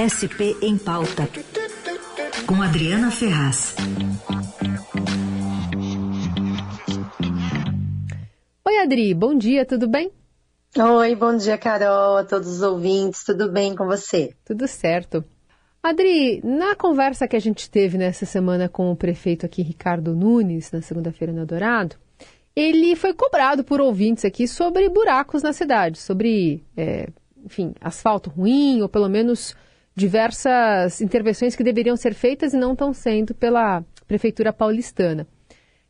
SP em Pauta, com Adriana Ferraz. Oi, Adri, bom dia, tudo bem? Oi, bom dia, Carol, a todos os ouvintes, tudo bem com você? Tudo certo. Adri, na conversa que a gente teve nessa semana com o prefeito aqui, Ricardo Nunes, na segunda-feira no Dourado, ele foi cobrado por ouvintes aqui sobre buracos na cidade, sobre, é, enfim, asfalto ruim, ou pelo menos diversas intervenções que deveriam ser feitas e não estão sendo pela Prefeitura paulistana.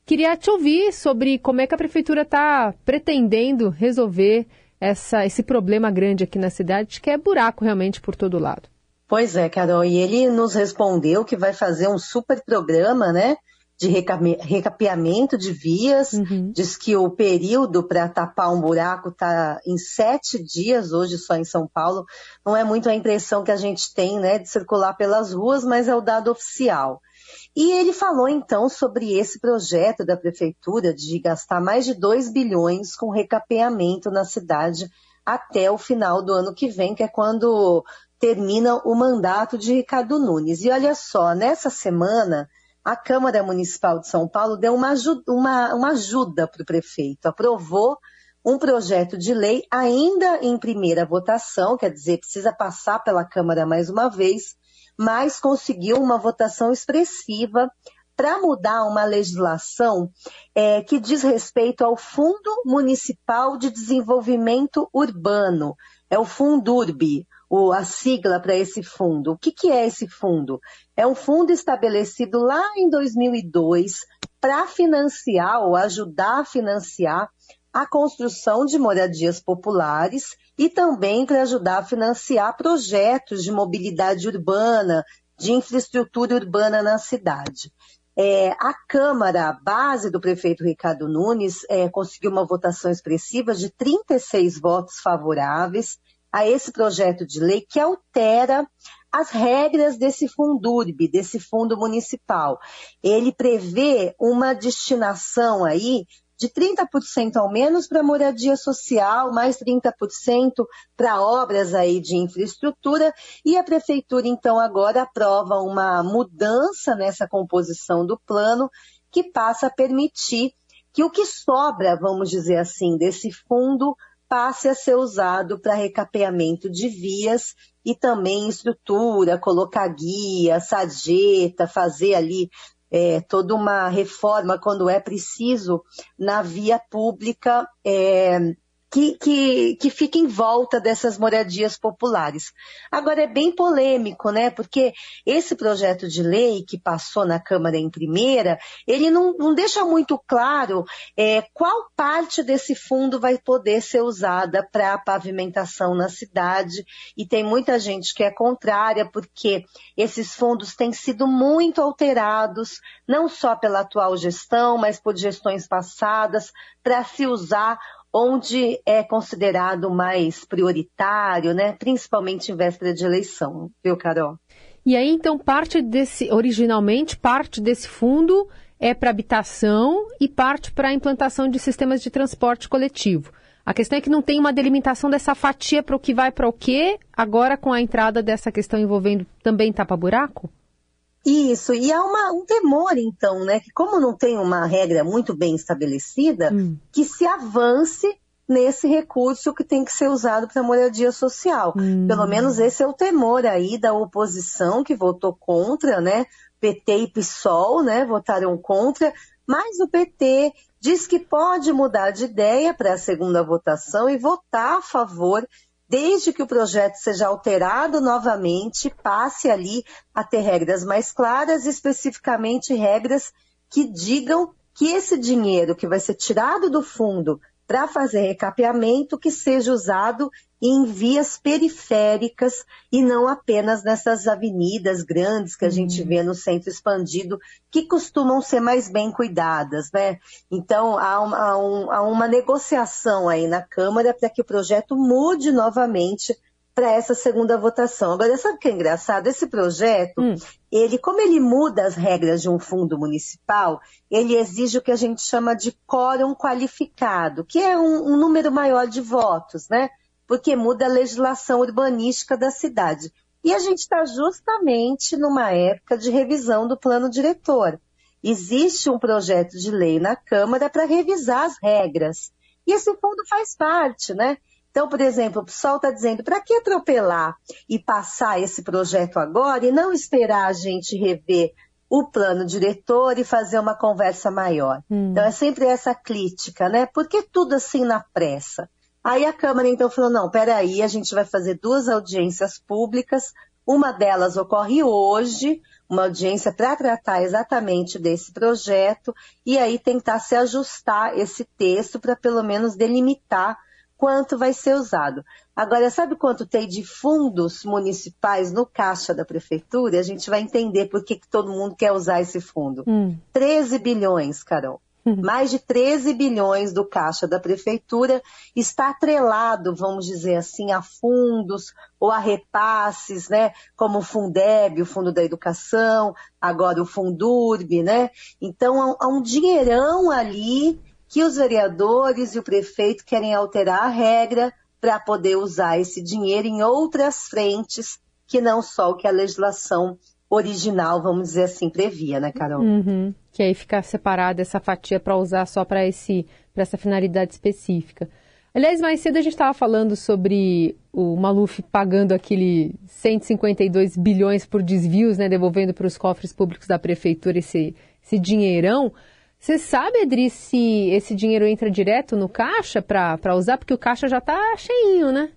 Queria te ouvir sobre como é que a Prefeitura está pretendendo resolver essa, esse problema grande aqui na cidade, que é buraco realmente por todo lado. Pois é, Carol, e ele nos respondeu que vai fazer um super programa, né? De recapeamento de vias, uhum. diz que o período para tapar um buraco está em sete dias, hoje só em São Paulo. Não é muito a impressão que a gente tem né, de circular pelas ruas, mas é o dado oficial. E ele falou então sobre esse projeto da prefeitura de gastar mais de 2 bilhões com recapeamento na cidade até o final do ano que vem, que é quando termina o mandato de Ricardo Nunes. E olha só, nessa semana a Câmara Municipal de São Paulo deu uma ajuda, uma, uma ajuda para o prefeito, aprovou um projeto de lei ainda em primeira votação, quer dizer, precisa passar pela Câmara mais uma vez, mas conseguiu uma votação expressiva para mudar uma legislação é, que diz respeito ao Fundo Municipal de Desenvolvimento Urbano, é o Fundurb, o, a sigla para esse fundo. O que, que é esse fundo? É um fundo estabelecido lá em 2002 para financiar ou ajudar a financiar a construção de moradias populares e também para ajudar a financiar projetos de mobilidade urbana, de infraestrutura urbana na cidade. É, a Câmara, a base do prefeito Ricardo Nunes, é, conseguiu uma votação expressiva de 36 votos favoráveis a esse projeto de lei que altera as regras desse Fundurb, desse fundo municipal. Ele prevê uma destinação aí de 30% ao menos para moradia social, mais 30% para obras aí de infraestrutura, e a prefeitura então agora aprova uma mudança nessa composição do plano que passa a permitir que o que sobra, vamos dizer assim, desse fundo passe a ser usado para recapeamento de vias e também estrutura, colocar guia, sarjeta, fazer ali é, toda uma reforma quando é preciso na via pública é, que, que, que fica em volta dessas moradias populares. Agora, é bem polêmico, né? Porque esse projeto de lei que passou na Câmara em primeira, ele não, não deixa muito claro é, qual parte desse fundo vai poder ser usada para pavimentação na cidade. E tem muita gente que é contrária, porque esses fundos têm sido muito alterados, não só pela atual gestão, mas por gestões passadas, para se usar onde é considerado mais prioritário, né? Principalmente em véspera de eleição, viu, Carol? E aí, então, parte desse, originalmente, parte desse fundo é para habitação e parte para a implantação de sistemas de transporte coletivo. A questão é que não tem uma delimitação dessa fatia para o que vai para o quê, agora com a entrada dessa questão envolvendo também tapa-buraco? Isso, e há uma, um temor, então, né, que como não tem uma regra muito bem estabelecida, hum. que se avance nesse recurso que tem que ser usado para moradia social. Hum. Pelo menos esse é o temor aí da oposição que votou contra, né? PT e PSOL, né, votaram contra, mas o PT diz que pode mudar de ideia para a segunda votação e votar a favor desde que o projeto seja alterado novamente, passe ali a ter regras mais claras, especificamente regras que digam que esse dinheiro que vai ser tirado do fundo para fazer recapeamento que seja usado em vias periféricas e não apenas nessas avenidas grandes que a uhum. gente vê no centro expandido, que costumam ser mais bem cuidadas, né? Então, há uma, há um, há uma negociação aí na Câmara para que o projeto mude novamente para essa segunda votação. Agora, sabe o que é engraçado? Esse projeto, hum. ele, como ele muda as regras de um fundo municipal, ele exige o que a gente chama de quórum qualificado, que é um, um número maior de votos, né? Porque muda a legislação urbanística da cidade. E a gente está justamente numa época de revisão do plano diretor. Existe um projeto de lei na Câmara para revisar as regras. E esse fundo faz parte, né? Então, por exemplo, o pessoal está dizendo, para que atropelar e passar esse projeto agora e não esperar a gente rever o plano diretor e fazer uma conversa maior? Hum. Então, é sempre essa crítica, né? Por que tudo assim na pressa? Aí a Câmara então falou, não, peraí, a gente vai fazer duas audiências públicas, uma delas ocorre hoje, uma audiência para tratar exatamente desse projeto, e aí tentar se ajustar esse texto para pelo menos delimitar quanto vai ser usado. Agora, sabe quanto tem de fundos municipais no caixa da prefeitura? A gente vai entender por que, que todo mundo quer usar esse fundo. Hum. 13 bilhões, Carol. Mais de 13 bilhões do caixa da prefeitura está atrelado, vamos dizer assim, a fundos ou a repasses, né? Como o Fundeb, o Fundo da Educação, agora o Fundurb, né? Então há um dinheirão ali que os vereadores e o prefeito querem alterar a regra para poder usar esse dinheiro em outras frentes que não só o que a legislação original, vamos dizer assim, previa, né, Carol? Uhum. Que aí fica separada essa fatia para usar só para esse para essa finalidade específica. Aliás, mais cedo a gente estava falando sobre o Maluf pagando aquele 152 bilhões por desvios, né, devolvendo para os cofres públicos da prefeitura esse, esse dinheirão. Você sabe, Adri, se esse dinheiro entra direto no caixa para usar? Porque o caixa já está cheinho, né?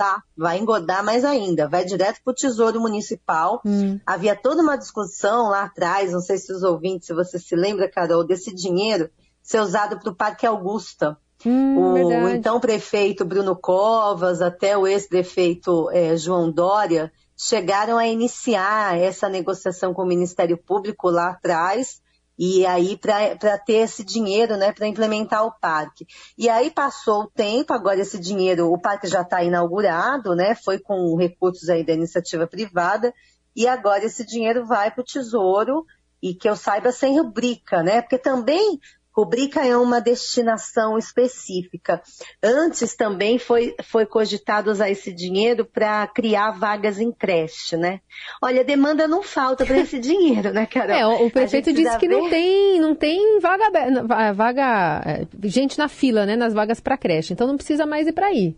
tá, vai engodar mais ainda, vai direto para o Tesouro Municipal. Hum. Havia toda uma discussão lá atrás, não sei se os ouvintes, se você se lembra, Carol, desse dinheiro ser usado para o Parque Augusta. Hum, o então prefeito Bruno Covas, até o ex-prefeito é, João Dória, chegaram a iniciar essa negociação com o Ministério Público lá atrás e aí para ter esse dinheiro, né, para implementar o parque. E aí passou o tempo, agora esse dinheiro, o parque já está inaugurado, né, foi com recursos aí da iniciativa privada, e agora esse dinheiro vai para o Tesouro, e que eu saiba sem rubrica, né, porque também Rubrica é uma destinação específica. Antes também foi, foi cogitado usar esse dinheiro para criar vagas em creche, né? Olha, demanda não falta para esse dinheiro, né, Carol? É, o prefeito disse que ver... não tem, não tem vaga, vaga, é, gente na fila, né, nas vagas para creche. Então não precisa mais ir para aí.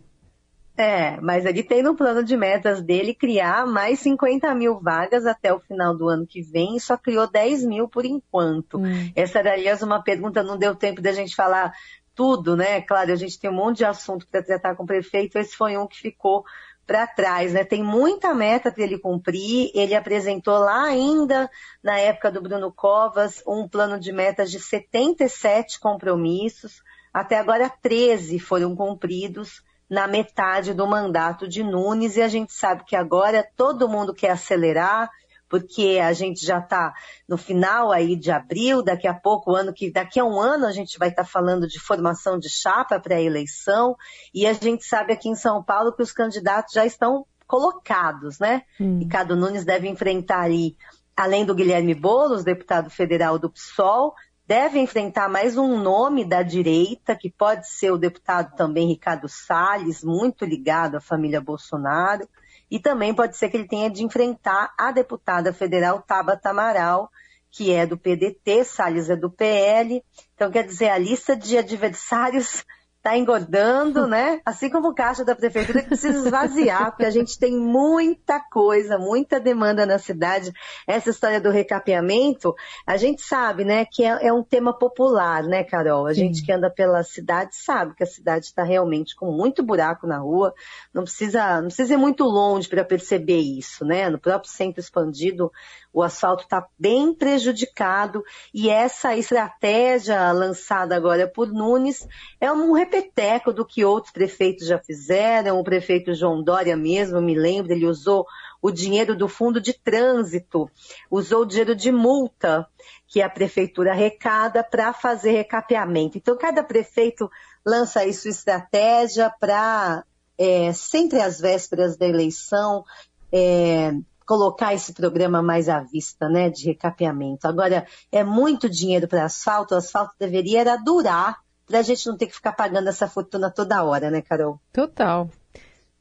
É, mas ele tem no plano de metas dele criar mais 50 mil vagas até o final do ano que vem e só criou 10 mil por enquanto. Hum. Essa era, aliás, uma pergunta, não deu tempo da gente falar tudo, né? Claro, a gente tem um monte de assunto para tratar com o prefeito, esse foi um que ficou para trás, né? Tem muita meta para ele cumprir. Ele apresentou lá ainda, na época do Bruno Covas, um plano de metas de 77 compromissos. Até agora, 13 foram cumpridos na metade do mandato de Nunes e a gente sabe que agora todo mundo quer acelerar, porque a gente já está no final aí de abril, daqui a pouco, ano que daqui a um ano a gente vai estar tá falando de formação de chapa para a eleição, e a gente sabe aqui em São Paulo que os candidatos já estão colocados, né? Hum. Ricardo Nunes deve enfrentar aí, além do Guilherme Boulos, deputado federal do PSOL, deve enfrentar mais um nome da direita, que pode ser o deputado também Ricardo Salles, muito ligado à família Bolsonaro, e também pode ser que ele tenha de enfrentar a deputada federal Tabata Amaral, que é do PDT, Salles é do PL. Então, quer dizer, a lista de adversários está engordando, né? Assim como o caixa da prefeitura que precisa esvaziar, porque a gente tem muita coisa, muita demanda na cidade. Essa história do recapeamento, a gente sabe, né, que é, é um tema popular, né, Carol? A Sim. gente que anda pela cidade sabe que a cidade está realmente com muito buraco na rua. Não precisa, não precisa ir muito longe para perceber isso, né? No próprio centro expandido, o asfalto está bem prejudicado e essa estratégia lançada agora por Nunes é um repeteco do que outros prefeitos já fizeram. O prefeito João Dória mesmo, me lembro, ele usou o dinheiro do fundo de trânsito, usou o dinheiro de multa que a prefeitura arrecada para fazer recapeamento. Então, cada prefeito lança aí sua estratégia para, é, sempre às vésperas da eleição, é, colocar esse programa mais à vista, né, de recapeamento. Agora, é muito dinheiro para asfalto, o asfalto deveria durar para a gente não ter que ficar pagando essa fortuna toda hora, né, Carol? Total.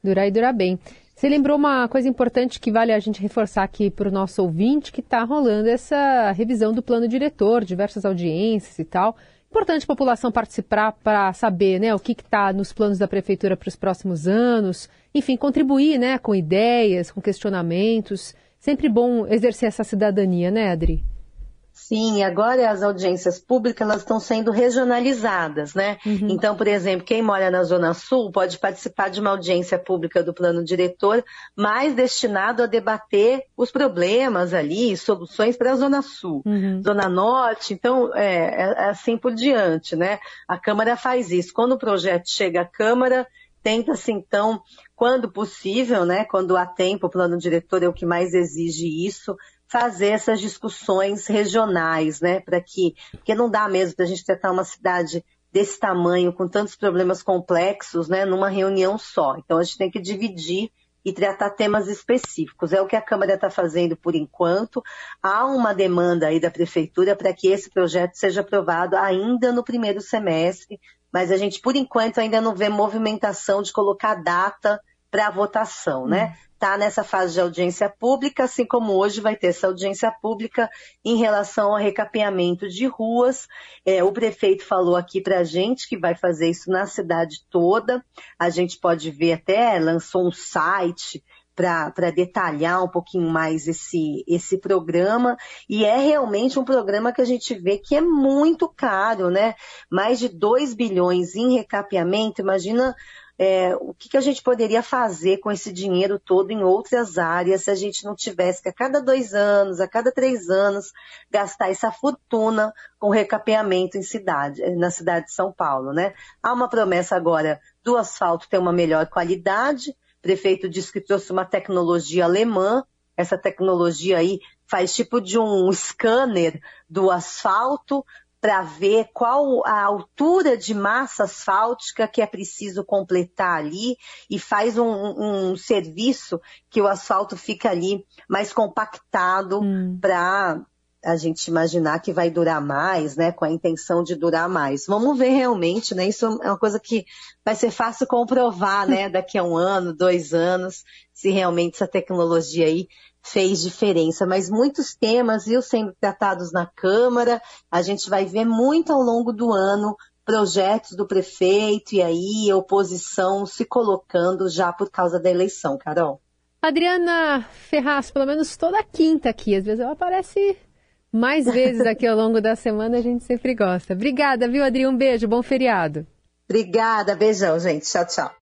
Durar e durar bem. Você lembrou uma coisa importante que vale a gente reforçar aqui para o nosso ouvinte, que está rolando essa revisão do plano diretor, diversas audiências e tal. Importante a população participar para saber né, o que está nos planos da prefeitura para os próximos anos, enfim, contribuir né, com ideias, com questionamentos. Sempre bom exercer essa cidadania, né, Adri? Sim, agora as audiências públicas elas estão sendo regionalizadas, né? Uhum. Então, por exemplo, quem mora na Zona Sul pode participar de uma audiência pública do plano diretor, mais destinado a debater os problemas ali, soluções para a Zona Sul. Uhum. Zona Norte, então, é, é, é assim por diante, né? A Câmara faz isso. Quando o projeto chega à Câmara, tenta-se então, quando possível, né, quando há tempo, o plano diretor é o que mais exige isso, fazer essas discussões regionais, né, para que, porque não dá mesmo para a gente tratar uma cidade desse tamanho, com tantos problemas complexos, né, numa reunião só. Então a gente tem que dividir e tratar temas específicos. É o que a Câmara está fazendo por enquanto. Há uma demanda aí da Prefeitura para que esse projeto seja aprovado ainda no primeiro semestre, mas a gente, por enquanto, ainda não vê movimentação de colocar data para a votação, né? Hum está nessa fase de audiência pública, assim como hoje vai ter essa audiência pública em relação ao recapeamento de ruas. É, o prefeito falou aqui para a gente que vai fazer isso na cidade toda. A gente pode ver até, lançou um site para detalhar um pouquinho mais esse, esse programa. E é realmente um programa que a gente vê que é muito caro, né? Mais de 2 bilhões em recapeamento. Imagina é, o que, que, a gente poderia fazer com esse dinheiro todo em outras áreas se a gente não tivesse que a cada dois anos, a cada três anos, gastar essa fortuna com recapeamento em cidade, na cidade de São Paulo, né? Há uma promessa agora do asfalto ter uma melhor qualidade. O prefeito disse que trouxe uma tecnologia alemã. Essa tecnologia aí faz tipo de um scanner do asfalto, para ver qual a altura de massa asfáltica que é preciso completar ali e faz um, um serviço que o asfalto fica ali mais compactado hum. para a gente imaginar que vai durar mais, né, com a intenção de durar mais. Vamos ver realmente, né, isso é uma coisa que vai ser fácil comprovar, né, daqui a um ano, dois anos, se realmente essa tecnologia aí fez diferença, mas muitos temas, viu, sendo tratados na Câmara, a gente vai ver muito ao longo do ano projetos do prefeito e aí a oposição se colocando já por causa da eleição, Carol. Adriana Ferraz, pelo menos toda quinta aqui, às vezes ela aparece mais vezes aqui ao longo da semana, a gente sempre gosta. Obrigada, viu, Adri? Um beijo, bom feriado. Obrigada, beijão, gente. Tchau, tchau.